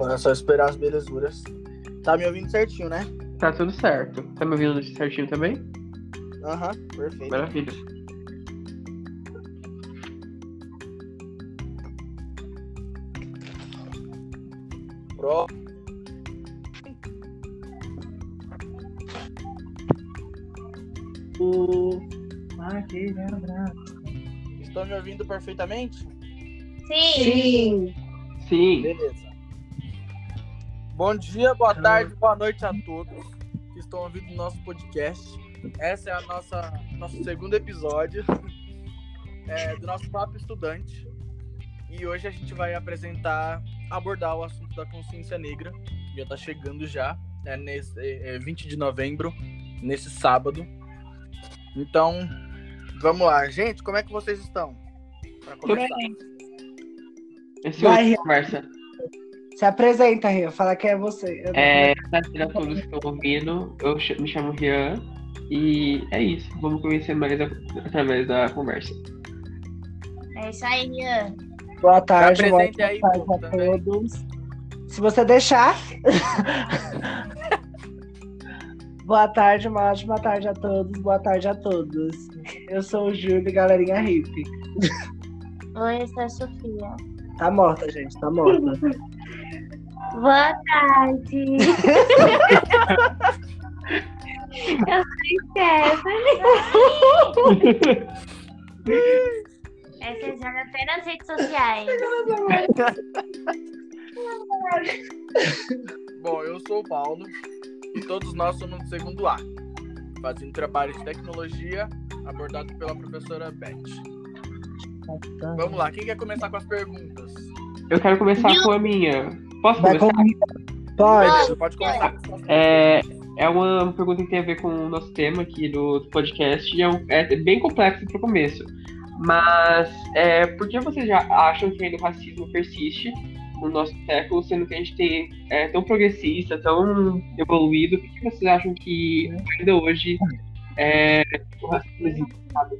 Agora é só esperar as belezuras. Tá me ouvindo certinho, né? Tá tudo certo. Tá me ouvindo certinho também? Aham, perfeito. Maravilha. Pro. O... Aquele abraço. Estão me ouvindo perfeitamente? Sim. Sim. Sim. Beleza. Bom dia, boa tarde, boa noite a todos que estão ouvindo o nosso podcast. Essa é a nossa nosso segundo episódio é, do nosso Papo Estudante. E hoje a gente vai apresentar, abordar o assunto da consciência negra. Já está chegando já, é nesse é, 20 de novembro, nesse sábado. Então, vamos lá. Gente, como é que vocês estão? Para começar. Esse Vai, hoje Rian. conversa. Se apresenta, Ria. Fala quem é você. Eu É, pra todos que estão ouvindo, eu me chamo Rian. E é isso. Vamos conhecer mais a- através da conversa. É isso aí, Ian. Boa tarde, boa aí, tarde a também. todos. Se você deixar. boa tarde, uma ótima tarde a todos. Boa tarde a todos. Eu sou o Júlio, galerinha hippie. Oi, eu sou a Sofia. Tá morta, gente, tá morta. Boa tarde. eu sou Stephanie. Essa é joga até nas redes sociais. Bom, eu sou o Paulo e todos nós somos do segundo A, fazendo trabalho de tecnologia abordado pela professora Beth. Vamos lá, quem quer começar com as perguntas? Eu quero começar com a minha. Posso Vai começar? comigo. Pode. Pode começar com perguntas. É, é uma pergunta que tem a ver com o nosso tema aqui do, do podcast. E é, um- é bem complexo pro começo. Mas é, por que vocês já acham que ainda o racismo persiste no nosso século, sendo que a gente tem, é tão progressista, tão evoluído? Por que vocês acham que ainda hoje é, o racismo existe? sabe?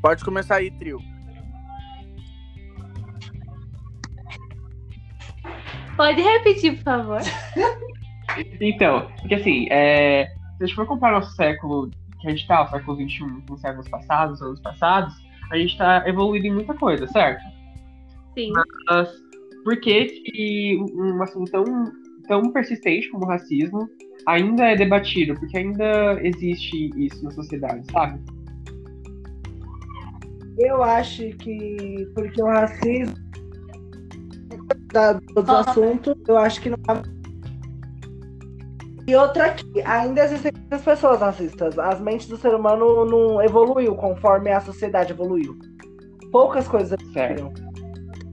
Pode começar aí, trio. Pode repetir, por favor. Então, porque assim, é, se a gente for comparar o século que a gente tá, o século XXI, com os séculos passados, anos passados, a gente tá evoluindo em muita coisa, certo? Sim. Mas por que, que um assunto tão, tão persistente como o racismo ainda é debatido? Porque ainda existe isso na sociedade, sabe? Eu acho que porque o racismo da, dos assuntos, eu acho que não é E outra que ainda existem muitas pessoas racistas. As mentes do ser humano não evoluiu conforme a sociedade evoluiu. Poucas coisas evoluíram.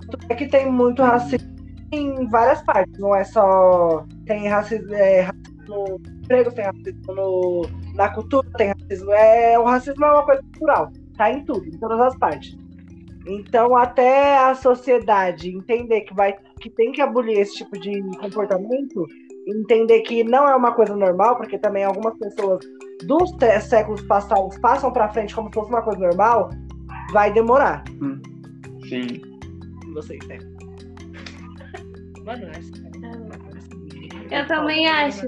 Tanto É que tem muito racismo em várias partes. Não é só. Tem racismo, é, racismo no emprego, tem racismo no, na cultura, tem racismo. É, o racismo é uma coisa cultural. Tá em tudo, em todas as partes. Então, até a sociedade entender que, vai, que tem que abolir esse tipo de comportamento, entender que não é uma coisa normal, porque também algumas pessoas dos séculos passados passam pra frente como se fosse uma coisa normal, vai demorar. Sim. Vocês, né? Mano, Eu também acho.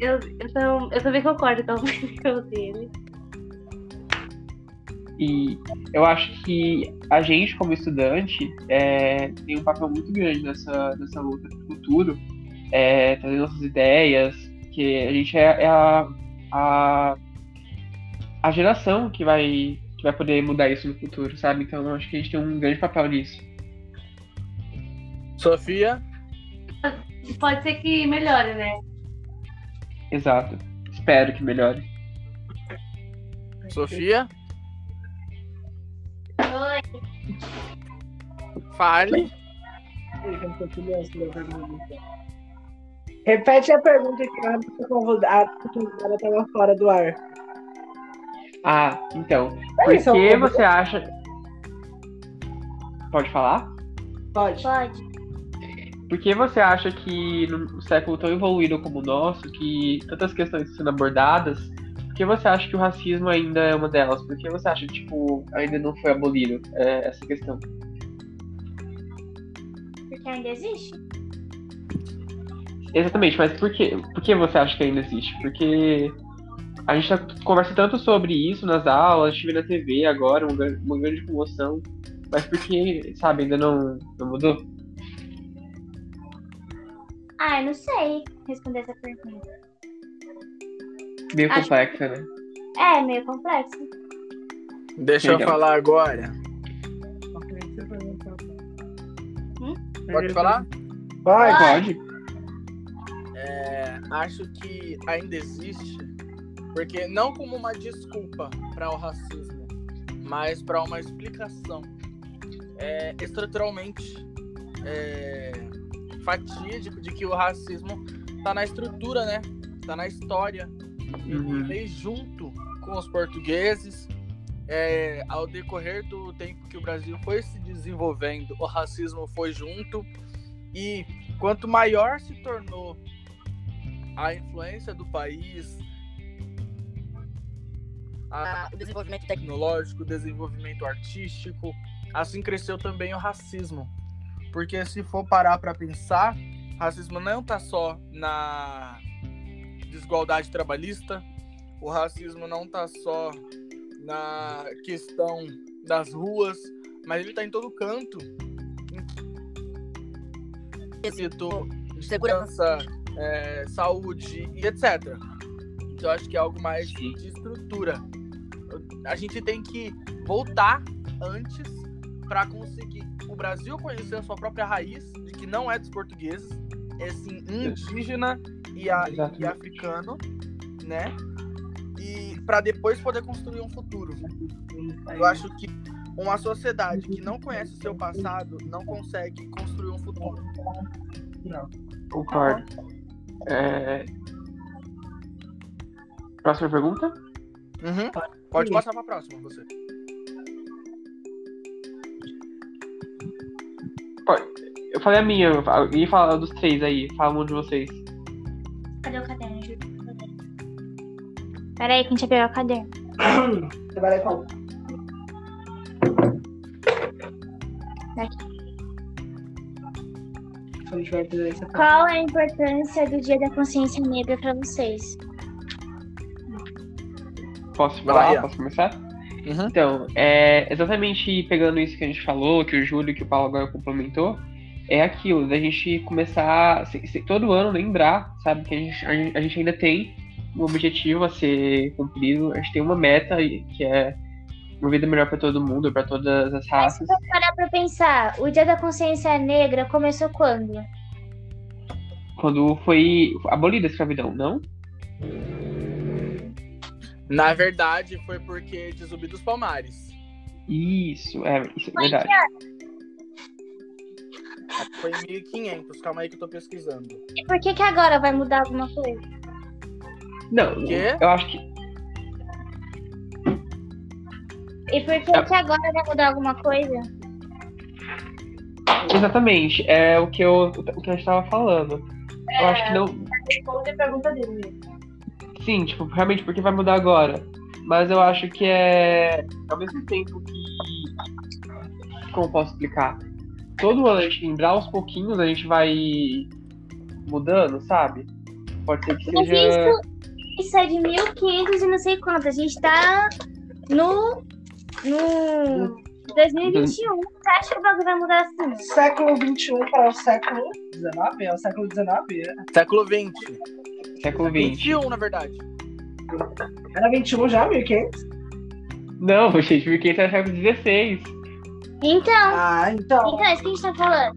Eu, eu, tam- eu também concordo com a opinião dele. E eu acho que a gente, como estudante, é, tem um papel muito grande nessa, nessa luta do futuro, é, trazer nossas ideias, que a gente é, é a, a, a geração que vai, que vai poder mudar isso no futuro, sabe? Então eu acho que a gente tem um grande papel nisso. Sofia, Pode ser que melhore, né? Exato. Espero que melhore. Sofia. Fale. Repete a pergunta que a convidada estava fora do ar. Ah, então. Por isso, que você acha. Pode falar? Pode. Pode. Por que você acha que num século tão evoluído como o nosso, que tantas questões estão sendo abordadas, por que você acha que o racismo ainda é uma delas? Por que você acha que, tipo, ainda não foi abolido é, essa questão? Que ainda existe? Exatamente, mas por, quê? por que você acha que ainda existe? Porque a gente tá, conversa tanto sobre isso nas aulas, a gente vê na TV agora, uma, uma grande comoção. Mas por que, sabe, ainda não, não mudou? Ah, eu não sei responder essa pergunta. Meio Acho- complexa, né? É, meio complexo. Deixa eu falar agora. Pode falar? Vai, Pode. É, acho que ainda existe, porque não como uma desculpa para o racismo, mas para uma explicação é, estruturalmente é, fatídico de que o racismo está na estrutura, né? Está na história. Ele Uhum. veio junto com os portugueses. é, ao decorrer do tempo que o Brasil foi se desenvolvendo, o racismo foi junto. E quanto maior se tornou a influência do país, a- o desenvolvimento tecnológico, o desenvolvimento artístico, assim cresceu também o racismo. Porque se for parar para pensar, racismo não está só na desigualdade trabalhista, o racismo não está só na questão das ruas, mas ele está em todo canto. Quesito de segurança, é, saúde e etc. Então, eu acho que é algo mais Sim. de estrutura. A gente tem que voltar antes para conseguir o Brasil conhecer a sua própria raiz, de que não é dos portugueses, é sim indígena e, a- e africano, né? E para depois poder construir um futuro. Eu acho que uma sociedade que não conhece o seu passado não consegue construir um futuro. Concordo. É... Próxima pergunta? Uhum. Pode passar para a próxima, você. Eu falei a minha, eu ia falar dos três aí, fala um de vocês. Peraí, que a gente vai pegar o caderno. Você vai ler qual? Daqui. Parte. Qual é a importância do Dia da Consciência Negra pra vocês? Posso falar? Posso começar? Uhum. Então, é, exatamente pegando isso que a gente falou, que o Júlio e que o Paulo agora complementou, é aquilo, da gente começar, se- se- todo ano lembrar, sabe, que a gente, a a gente ainda tem um objetivo a ser cumprido, a gente tem uma meta que é uma vida melhor para todo mundo, para todas as Se raças. eu parar pra pensar, o Dia da Consciência Negra começou quando? Quando foi abolida a escravidão, não? Na verdade, foi porque de Zumbi dos Palmares. Isso, é, isso é verdade. Foi em 1500. Calma aí que eu tô pesquisando. E por que que agora vai mudar alguma coisa? Não, Quê? eu acho que E por que É. que agora vai mudar alguma coisa? exatamente, é o que eu o que a gente tava falando. Eu acho que não, Responde a pergunta dele. Sim, tipo, realmente porque vai mudar agora. Mas eu acho que é. Ao mesmo tempo que. Como eu posso explicar? Todo ano a gente lembrar aos pouquinhos, a gente vai mudando, sabe? Pode ser que Mas seja. isso, isso é de 1500 e não sei quanto. A gente tá no. no 2021. Você acha que o bagulho vai mudar assim? Século XXI para o século XIX? É o século XIX. é. Século XX. Século XX. 21, na verdade. Era 21 já, 1500? Não, gente, 1500 é século XVI. Então, Ah, então. então é isso que a gente tá falando.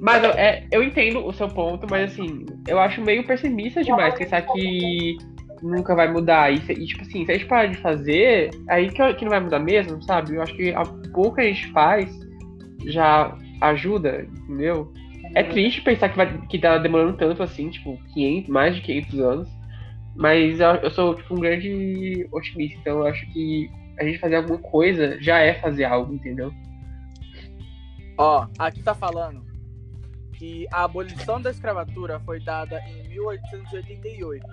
Mas eu, é, eu entendo o seu ponto, mas assim, eu acho meio pessimista demais pensar que nunca vai mudar. E, e, tipo assim, se a gente parar de fazer, aí que, que não vai mudar mesmo, sabe? Eu acho que a pouco que a gente faz já ajuda, entendeu? É triste pensar que, vai, que tá demorando tanto assim, tipo, 500, mais de 500 anos. Mas eu, eu sou, tipo, um grande otimista, então eu acho que a gente fazer alguma coisa já é fazer algo, entendeu? Ó, aqui tá falando que a abolição da escravatura foi dada em 1888.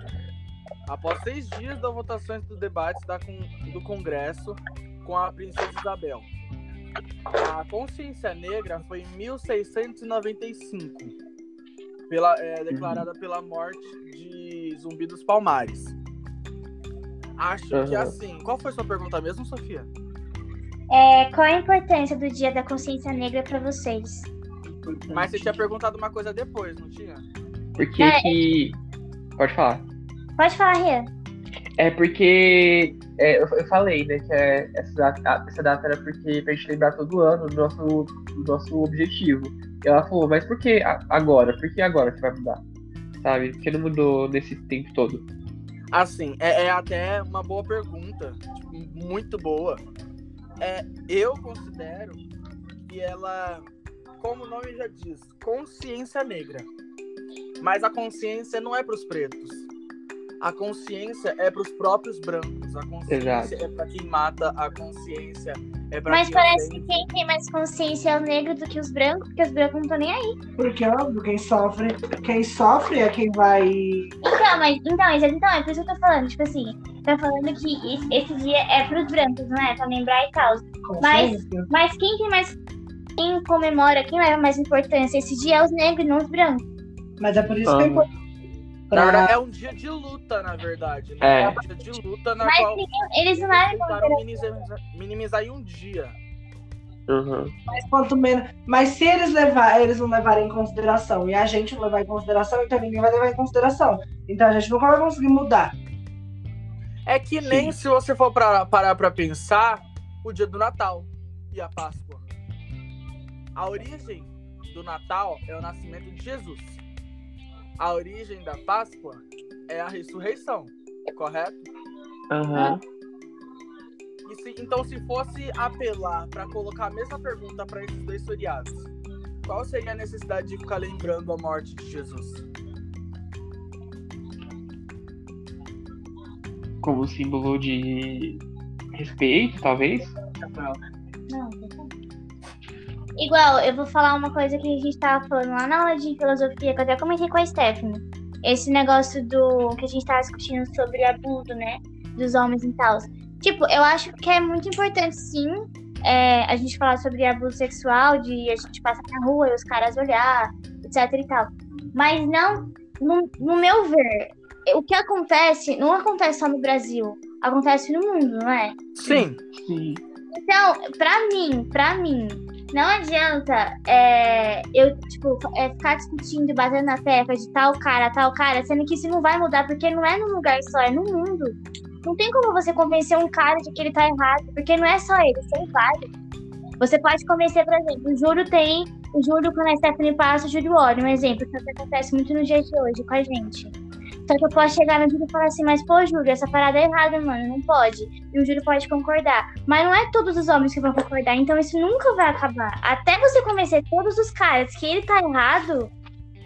Após seis dias das votações dos debates da con- do Congresso com a princesa Isabel. A consciência negra foi em 1695, pela, é, declarada pela morte de Zumbi dos Palmares. Acho que Aham. assim. Qual foi sua pergunta mesmo, Sofia? É, qual a importância do Dia da Consciência Negra pra vocês? Mas você tinha perguntado uma coisa depois, não tinha? Porque É. que. Pode falar. Pode falar, Ria. É porque é, eu, eu falei, né, que é, essa, data, essa data era porque pra gente lembrar todo ano do nosso, do nosso objetivo. E ela falou, mas por que agora? Por que agora que vai mudar? Sabe? Por que não mudou nesse tempo todo? Assim, é, é até uma boa pergunta, tipo, muito boa. É, eu considero que ela, como o nome já diz, consciência negra. Mas a consciência não é para os pretos. A consciência é para os próprios brancos. A consciência Exato. é para quem mata. A consciência é para Mas quem parece que quem tem mais consciência é o negro do que os brancos, porque os brancos não estão nem aí. Porque, óbvio, quem sofre, quem sofre é quem vai. Então, mas então, mas, então, é por isso que eu tô falando. Tipo assim, tá falando que esse- esse dia é pros brancos, não é? Pra lembrar e tal. Mas- consciência. Mas quem tem mais. Quem comemora, quem leva mais importância esse dia é os negros, não os brancos. Mas é por isso que é Ah. Importante. Na verdade, Pra... é um dia de luta, na verdade. Né? É. um dia de luta na Mas qual eles não tentaram minimizar, minimizar em um dia. Uhum. Quanto menos. Mas se eles levar, eles não levarem em consideração e a gente não levar em consideração, então ninguém vai levar em consideração. Então a gente nunca vai conseguir mudar. É que nem se você for pra, parar pra pensar o dia do Natal e a Páscoa. A origem do Natal é o nascimento de Jesus. A origem da Páscoa é a ressurreição, correto? Aham. E se- então, se fosse apelar pra colocar a mesma pergunta pra esses dois feriados, qual seria a necessidade de ficar lembrando a morte de Jesus? Como símbolo de respeito, talvez. Não, Igual, eu vou falar uma coisa que a gente tava falando lá na aula de filosofia, que eu até comentei com a Stephanie. Esse negócio do que a gente tava discutindo sobre abuso, né? Dos homens e tal. Tipo, eu acho que é muito importante, sim, é, a gente falar sobre abuso sexual, de a gente passar na rua e os caras olhar, etc e tal. Mas não, no, no meu ver, o que acontece não acontece só no Brasil, acontece no mundo, não é? Sim. Sim. Então, pra mim, pra mim, não adianta é, eu, tipo, é, ficar discutindo batendo na tecla de tal cara, tal cara, sendo que isso não vai mudar, porque não é num lugar só, é no mundo. Não tem como você convencer um cara de que ele tá errado, porque não é só ele, são vários. Você pode convencer, por exemplo, o Júlio tem. O Júlio, quando a Stephanie passa, o Júlio olha, um exemplo, que acontece muito no dia de hoje com a gente. Só que eu posso chegar no Júlio e falar assim, mas pô, Júlio, essa parada é errada, mano, não pode. E o Júlio pode concordar. Mas não é todos os homens que vão concordar, então isso nunca vai acabar. Até você convencer todos os caras que ele tá errado,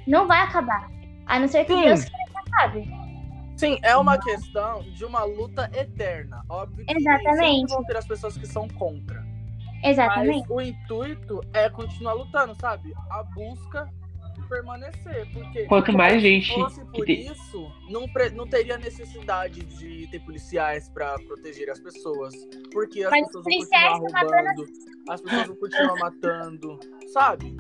não vai acabar. A não ser que Sim. Deus queira que acabe. Sim, é uma questão de uma luta eterna. Óbvio que Exatamente. vão ter as pessoas que são contra. Exatamente. Mas o intuito é continuar lutando, sabe? A busca permanecer. Porque Quanto mais gente se fosse por isso, não, pre- não teria necessidade de ter policiais pra proteger as pessoas. Porque as Mas pessoas vão continuar roubando, as pessoas vão continuar matando, sabe?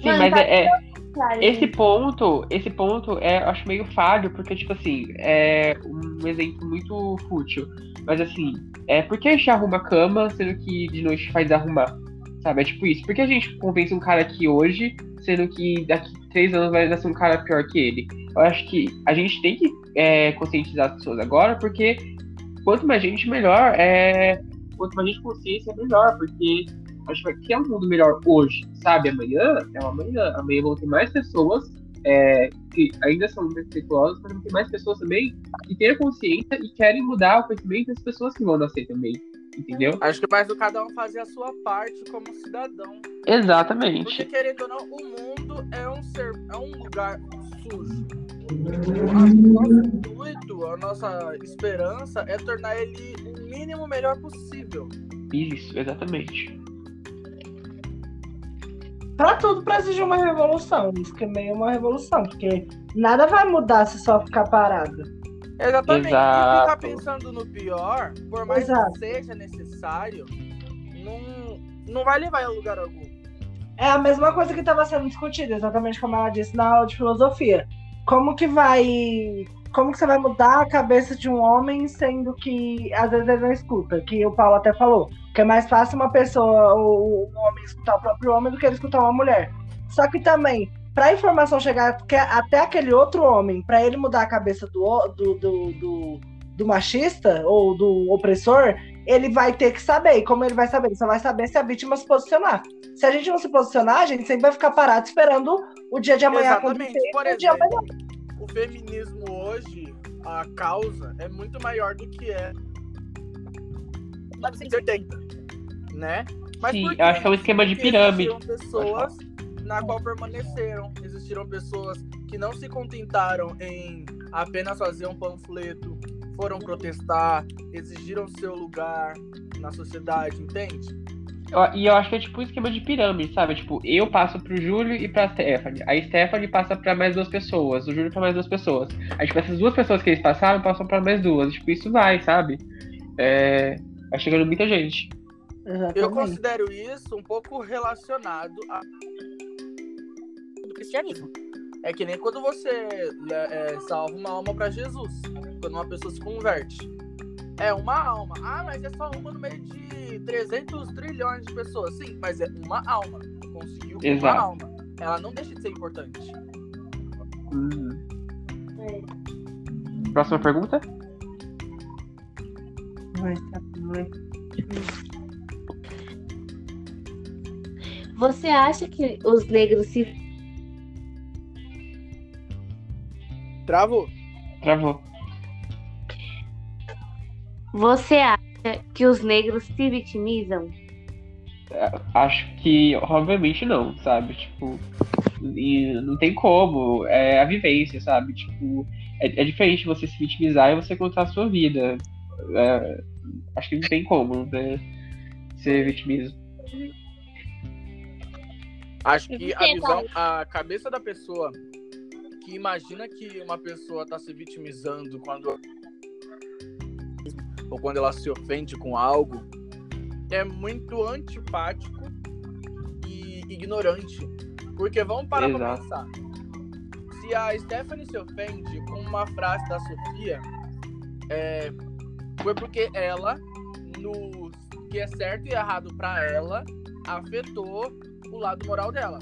Sim, Mano, mas tá é, é- esse ponto, esse ponto é, eu acho meio falho, porque, tipo assim, é um exemplo muito fútil. Mas assim, é por que a gente arruma a cama, sendo que de noite faz arrumar? Sabe? É tipo isso. Por que a gente convence um cara aqui hoje, sendo que daqui três anos vai nascer um cara pior que ele? Eu acho que a gente tem que é, conscientizar as pessoas agora, porque quanto mais gente, melhor. É, quanto mais gente consciência, melhor, porque a gente vai criar um mundo melhor hoje, sabe? Amanhã é amanhã. Amanhã vão ter mais pessoas é, que ainda são preconceituosas, mas vão ter mais pessoas também que têm a consciência e querem mudar o conhecimento das pessoas que vão nascer também. Entendeu? Acho que mais do cada um fazer a sua parte como cidadão. Porque, Exatamente. querendo ou não, o mundo é um ser, é um lugar sujo. O nosso intuito, a nossa esperança é tornar ele o mínimo melhor possível. Isso, exatamente. Pra tudo pra exigir uma revolução. Isso que é meio uma revolução, porque nada vai mudar se só ficar parado. Exatamente. E Exato. ficar pensando no pior, por mais Exato. que seja necessário, não, não vai levar a lugar algum. É a mesma coisa que estava sendo discutida, exatamente como ela disse na aula de filosofia. Como que vai. Como que você vai mudar a cabeça de um homem, sendo que às vezes ele não escuta? Que o Paulo até falou. Que é mais fácil uma pessoa, ou um homem, escutar o próprio homem do que ele escutar uma mulher. Só que também, para a informação chegar até aquele outro homem, para ele mudar a cabeça do, do, do, do, do machista ou do opressor, ele vai ter que saber. E como ele vai saber? Ele só vai saber se a vítima se posicionar. Se a gente não se posicionar, a gente sempre vai ficar parado esperando o dia de amanhã Exatamente. acontecer. Por o dia exemplo, amanhã. o feminismo hoje, a causa é muito maior do que é 1980, né? Mas Sim, eu acho que é um esquema de pirâmide. Pessoas na qual permaneceram. Existiram pessoas que não se contentaram em apenas fazer um panfleto, foram protestar, exigiram seu lugar na sociedade, entende? Eu- E eu acho que é tipo um esquema de pirâmide, sabe? Tipo, eu passo pro Júlio e pra Stephanie. A Stephanie passa pra mais duas pessoas, o Júlio pra mais duas pessoas. Aí, tipo, essas duas pessoas que eles passaram passam pra mais duas. Tipo, isso vai, sabe? É... Vai chegando muita gente. Eu Exatamente. considero isso um pouco relacionado a cristianismo. É que nem quando você é, salva uma alma para Jesus, quando uma pessoa se converte. É uma alma. Ah, mas é só uma no meio de 300 trilhões de pessoas. Sim, mas é uma alma. Conseguiu uma Exato. alma. Ela não deixa de ser importante. Uhum. Próxima pergunta? Vai, tá. Você acha que os negros se. Travou. Travou. Você acha que os negros se vitimizam? Acho que, obviamente, não, sabe? Tipo, e não tem como. É a vivência, sabe? Tipo, é, é diferente você se vitimizar e você contar a sua vida. É, acho que não tem como, né? Ser vitimismo. Acho que a visão, a cabeça da pessoa que imagina que uma pessoa tá se vitimizando quando ou quando ela se ofende com algo é muito antipático e ignorante. Porque vamos parar pra Exato. pensar. Se a Stephanie se ofende com uma frase da Sofia, é, foi porque ela, no que é certo e errado pra ela, afetou o lado moral dela.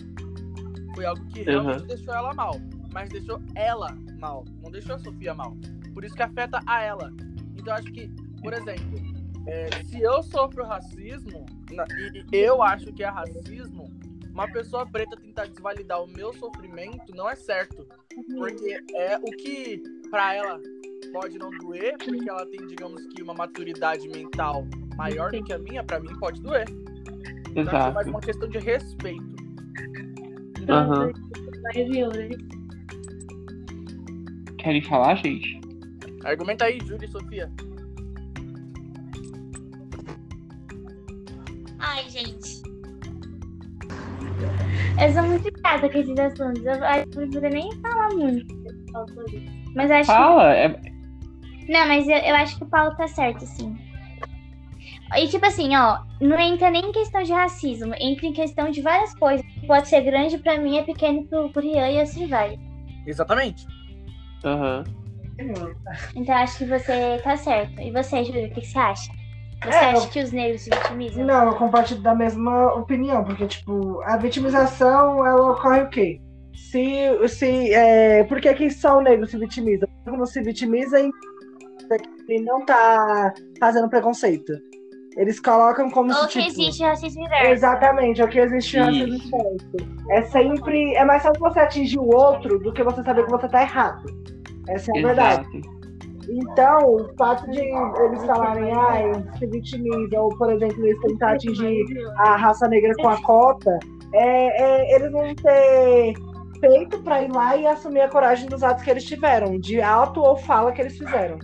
Foi algo que realmente Uhum. deixou ela mal. Mas deixou ela mal. Não deixou a Sofia mal. Por isso que afeta a ela. Então acho que, por exemplo, é, se eu sofro racismo, e eu acho que é racismo, uma pessoa preta tentar desvalidar o meu sofrimento não é certo. Porque é o que pra ela pode não doer, porque ela tem, digamos que, uma maturidade mental maior do que a minha, pra mim pode doer. Então, que é mais Exato. uma questão de respeito. Aham. Querem falar, gente? Argumenta aí, Júlia e Sofia. Ai, gente. Eu sou muito chata com esses assuntos. Eu acho que não precisa nem falar muito. Mas eu acho que Fala! É... Não, mas eu, eu acho que o Paulo tá certo, sim. E tipo assim, ó, não entra nem em questão de racismo, entra em questão de várias coisas. Pode ser grande pra mim, é pequeno pro, pro Rian e assim vai. Exatamente. Aham. Então eu acho que você tá certo. E você, Júlia, o que, que você acha? Você É, acha que os negros se vitimizam? Não, eu compartilho da mesma opinião, porque, tipo, a vitimização, ela ocorre o quê? Se, se, é, por que, que só o negro se vitimiza? Porque Quando se vitimiza, ele não tá fazendo preconceito. Eles colocam como Ou se, que tipo, existe racismo inverso. Exatamente, é o que existe Isso. inverso. É sempre. É mais fácil você atingir o outro do que você saber que você tá errado. Essa é a verdade. Exato. Então, o fato de eles falarem, ai, se vitimiza, ou, por exemplo, eles tentar atingir a raça negra com a cota, é, é eles vão ter feito pra ir lá e assumir a coragem dos atos que eles tiveram, de ato ou fala que eles fizeram.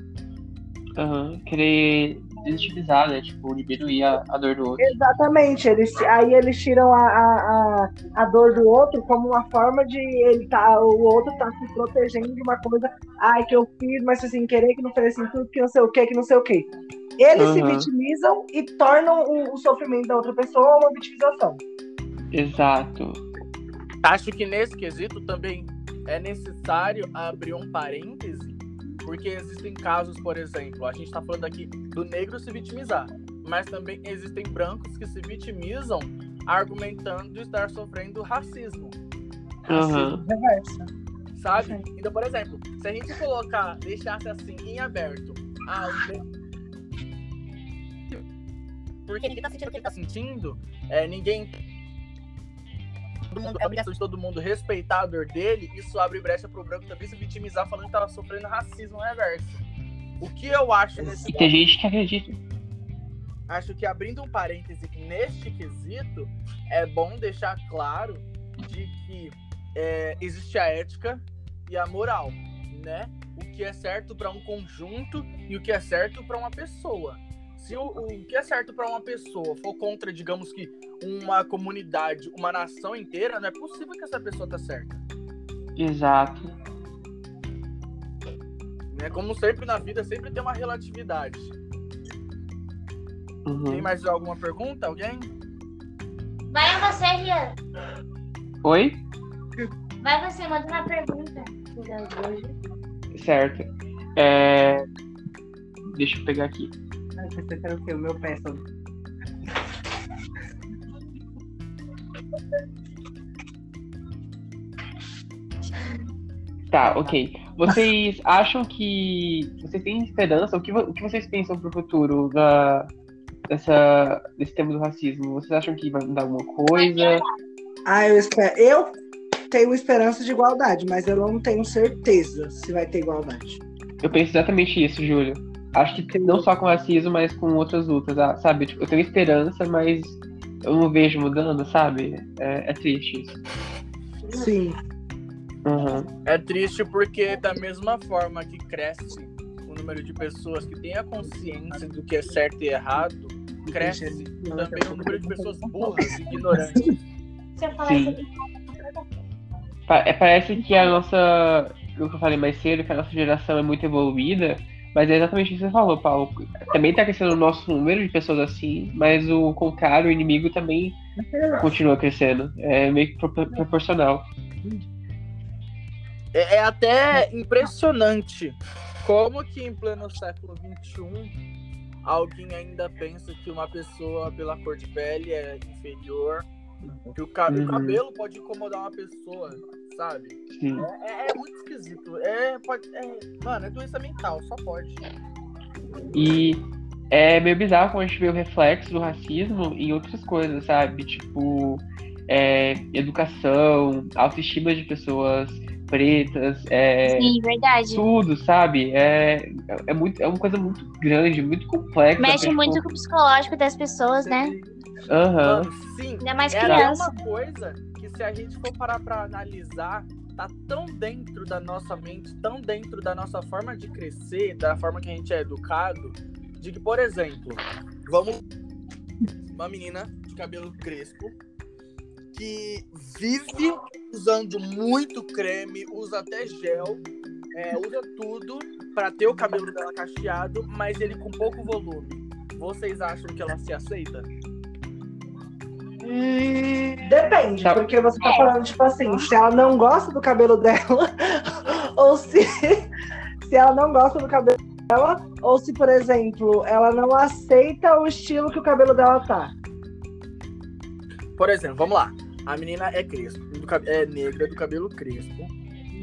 Aham. Querer desutilizar, né? Tipo, diminuir a, a dor do outro. Exatamente, eles, aí eles tiram a, a, a, a dor do outro como uma forma de ele tá, o outro tá se protegendo de uma coisa, ai, que eu fiz, mas sem querer, que não fez sentido, que não sei o que, que não sei o que. Eles se Aham. vitimizam e tornam o, o sofrimento da outra pessoa uma vitimização. Exato. Acho que nesse quesito também é necessário abrir um parêntese, porque existem casos, por exemplo, a gente está falando aqui do negro se vitimizar, mas também existem brancos que se vitimizam argumentando estar sofrendo racismo, Aham. Reversa. sabe? Sim. Então, por exemplo, se a gente colocar, deixasse assim em aberto, ah, o negro- porque ele tá sentindo o que ele tá sentindo, é, ninguém todo mundo, a obrigação de todo mundo respeitar a dor dele, isso abre brecha pro branco também se vitimizar falando que tava sofrendo racismo reverso. O que eu acho nesse E tem gente que acredita. acho que abrindo um parêntese neste quesito, é bom deixar claro de que é, existe a ética e a moral, né? O que é certo para um conjunto e o que é certo para uma pessoa. Se o, o que é certo para uma pessoa for contra, digamos que, uma comunidade, uma nação inteira, não é possível que essa pessoa tá certa. Exato. Né? Como sempre na vida, sempre tem uma relatividade. Tem Uhum. mais alguma pergunta? Alguém? Vai você, Rian. Oi? Vai você, manda uma pergunta. Certo. É... Deixa eu pegar aqui. Ai, pensei que era o quê? O meu pé só. Tá, ok. Vocês acham que. Vocês têm esperança? O que, o que vocês pensam pro futuro da, dessa, desse tema do racismo? Vocês acham que vai mudar alguma coisa? Ah, eu espero. Eu tenho esperança de igualdade, mas eu não tenho certeza se vai ter igualdade. Eu penso exatamente isso, Júlio. Acho que não só com racismo, mas com outras lutas, ah, sabe? Tipo, eu tenho esperança, mas eu não vejo mudando, sabe? É, é triste isso. Sim. Uhum. É triste porque da mesma forma que cresce o número de pessoas que têm a consciência do que é certo e errado, cresce também o número de pessoas burras e ignorantes. Se eu falar Sim. é, parece que a nossa. O que eu falei mais cedo, que a nossa geração é muito evoluída, mas é exatamente isso que você falou, Paulo. Também tá crescendo o nosso número de pessoas assim, mas o contrário, o inimigo também continua crescendo. É meio que pro- proporcional. É, é até impressionante como que em pleno século XXI alguém ainda pensa que uma pessoa pela cor de pele é inferior, que o, ca- o Uhum. cabelo pode incomodar uma pessoa, sabe? É, é- é muito esquisito. É, pode, é, mano, é doença mental, só pode. E é meio bizarro quando a gente vê o reflexo do racismo em outras coisas, sabe? Tipo, é, educação, autoestima de pessoas pretas, é, Sim, verdade. tudo, sabe? É, é, muito, é uma coisa muito grande, muito complexa. Mexe muito com o psicológico das pessoas, né? Aham, Mano, sim. Ainda mais É criança. uma coisa se a gente for parar pra analisar, tá tão dentro da nossa mente, tão dentro da nossa forma de crescer, da forma que a gente é educado, de que, por exemplo, vamos uma menina de cabelo crespo que vive usando muito creme, usa até gel, é, usa tudo pra ter o cabelo dela cacheado, mas ele com pouco volume. Vocês acham que ela se aceita? Depende, Tá. porque você tá falando, tipo assim, se ela não gosta do cabelo dela, ou se, se ela não gosta do cabelo dela, ou se, por exemplo, ela não aceita o estilo que o cabelo dela tá. Por exemplo, vamos lá. A menina é crespo, é negra, do cabelo crespo,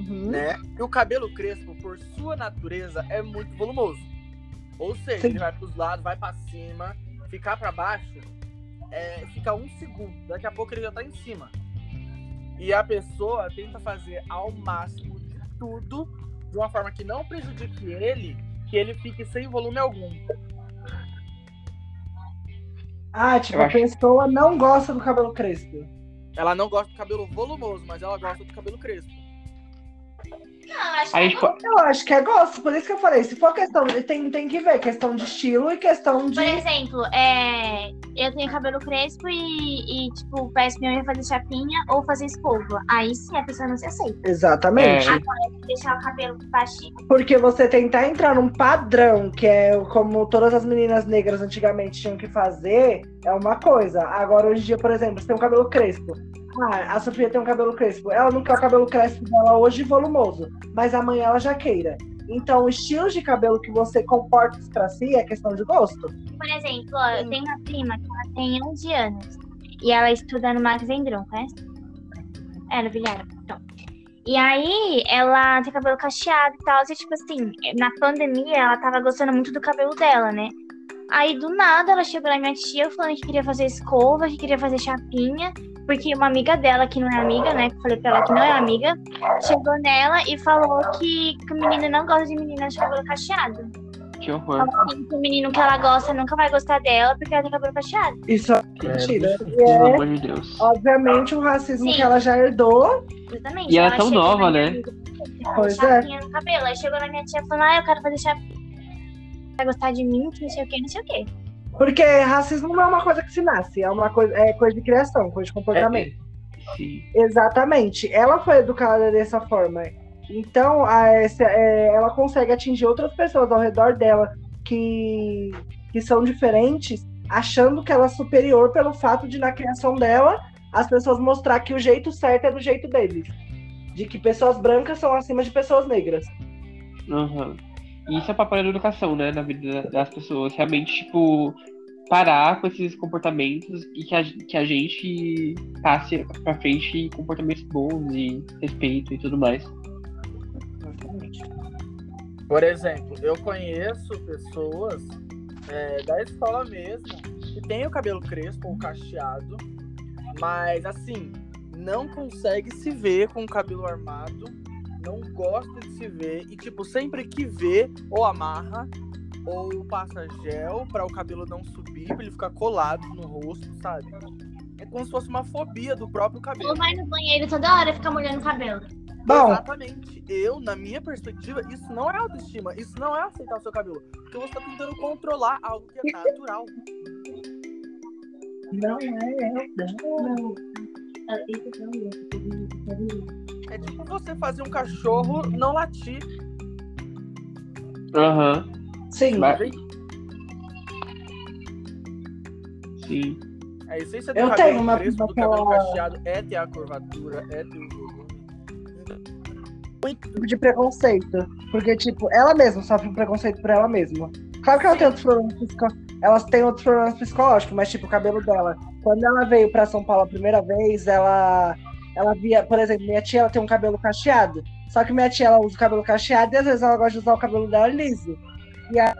Uhum. né? E o cabelo crespo, por sua natureza, é muito volumoso. Ou seja, Sim. ele vai pros lados, vai pra cima, ficar pra baixo, é, fica um segundo. Daqui a pouco ele já tá em cima. E a pessoa tenta fazer ao máximo de tudo de uma forma que não prejudique ele, que ele fique sem volume algum. Ah, tipo, Eu a acho- pessoa não gosta do cabelo crespo. Ela não gosta do cabelo volumoso, mas ela gosta do cabelo crespo. Não, acho Aí, que tipo, Eu acho que é gosto, por isso que eu falei. Se for questão, tem, tem que ver questão de estilo e questão de. Por exemplo, é, eu tenho cabelo crespo e, e tipo, peço pra minha mãe fazer chapinha ou fazer escova. Aí sim a pessoa não se aceita. Exatamente. É. Deixar o cabelo baixinho. Porque você tentar entrar num padrão, que é como todas as meninas negras antigamente tinham que fazer, é uma coisa. Agora, hoje em dia, por exemplo, você tem um cabelo crespo. Ah, a Sofia tem um cabelo crespo. Ela não quer o cabelo crespo dela hoje volumoso, mas amanhã ela já queira. Então, os estilos de cabelo que você comporta pra si é questão de gosto. Por exemplo, ó, eu tenho uma prima que ela tem 11 anos. E ela estuda no Max Vendron, conhece? É, no Vilhara. Então. E aí, ela tem cabelo cacheado e tal. E, tipo assim, na pandemia, ela tava gostando muito do cabelo dela, né? Aí, do nada, ela chegou na minha tia falando que queria fazer escova, que queria fazer chapinha. Porque uma amiga dela, que não é amiga, né? Que eu falei pra ela que não é amiga, chegou nela e falou que, que o menino não gosta de meninas de cabelo cacheado. que horror. Falou que o menino que ela gosta nunca vai gostar dela porque ela tem cabelo cacheado. Isso é É, mentira. bicho. E Pelo é, amor de Deus. obviamente, o racismo Sim. que ela já herdou. Exatamente. E ela é tão chegou nova, na minha né? amiga, falou, Pois chapinha no cabelo. Aí chegou na minha tia falando, ah, eu quero fazer chapinha. Vai gostar de mim, que não sei o que, não sei o que. Porque racismo não é uma coisa que se nasce, é uma coisa, é coisa de criação, coisa de comportamento. Sim. Exatamente. Ela foi educada dessa forma. Então, a, essa- é, ela consegue atingir outras pessoas ao redor dela que, que são diferentes, achando que ela é superior pelo fato de, na criação dela, as pessoas mostrar que o jeito certo é do jeito deles. De que pessoas brancas são acima de pessoas negras. Aham. E isso é papel da educação, né? Na vida das pessoas. Realmente, tipo, parar com esses comportamentos e que a, que a gente passe pra frente comportamentos bons e respeito e tudo mais. Por exemplo, eu conheço pessoas é, da escola mesmo que tem o cabelo crespo ou cacheado, mas assim, não consegue se ver com o cabelo armado, não gosta de se ver e tipo, sempre que vê, ou amarra ou passa gel para o cabelo não subir, para ele ficar colado no rosto, sabe? É como se fosse uma fobia do próprio cabelo. Ou vai no banheiro toda hora e fica molhando o cabelo. Bom, Exatamente. Eu, na minha perspectiva, isso não é autoestima, isso não é aceitar o seu cabelo. Porque você tá tentando controlar algo que é natural. não é. Não. É tipo você fazer um cachorro não latir. Aham, Sim, Mas- sim. É isso aí, você tem Eu tenho uma- crespo, do aquela- cabelo cacheado, é ter a curvatura, é ter o volume. tipo de preconceito. Porque, tipo, ela mesma sofre um preconceito por ela mesma. Claro que ela tem outros problemas psicológicos. Elas têm outros problemas psicológicos, mas, tipo, o cabelo dela. Quando ela veio pra São Paulo a primeira vez, ela. Ela via, por exemplo, minha tia ela tem um cabelo cacheado. Só que minha tia ela usa o cabelo cacheado e às vezes ela gosta de usar o cabelo dela liso. E a,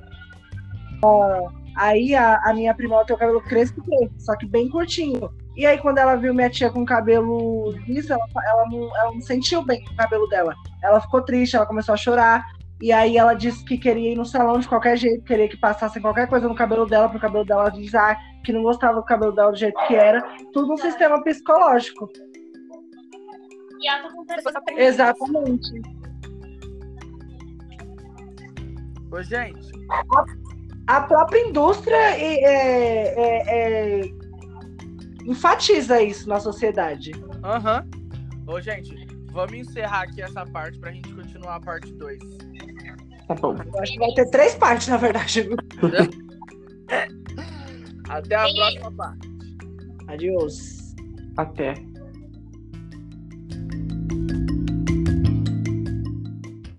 aí a, a minha prima ela tem o cabelo crespo, só que bem curtinho. E aí, quando ela viu minha tia com o cabelo liso, ela, ela, não, ela não sentiu bem o cabelo dela. Ela ficou triste, ela começou a chorar. E aí ela disse que queria ir no salão de qualquer jeito, queria que passassem qualquer coisa no cabelo dela, pro cabelo dela avisar que não gostava do cabelo dela do jeito que era. Tudo um sistema psicológico. Tá com pessoa Exatamente. Ô, gente, A própria indústria é- é- é- é- enfatiza isso na sociedade. aham. Ô, gente, vamos encerrar aqui essa parte pra gente continuar a parte 2. Tá bom. Eu acho que vai ter três partes, na verdade. Até a próxima parte. Adiós. Até.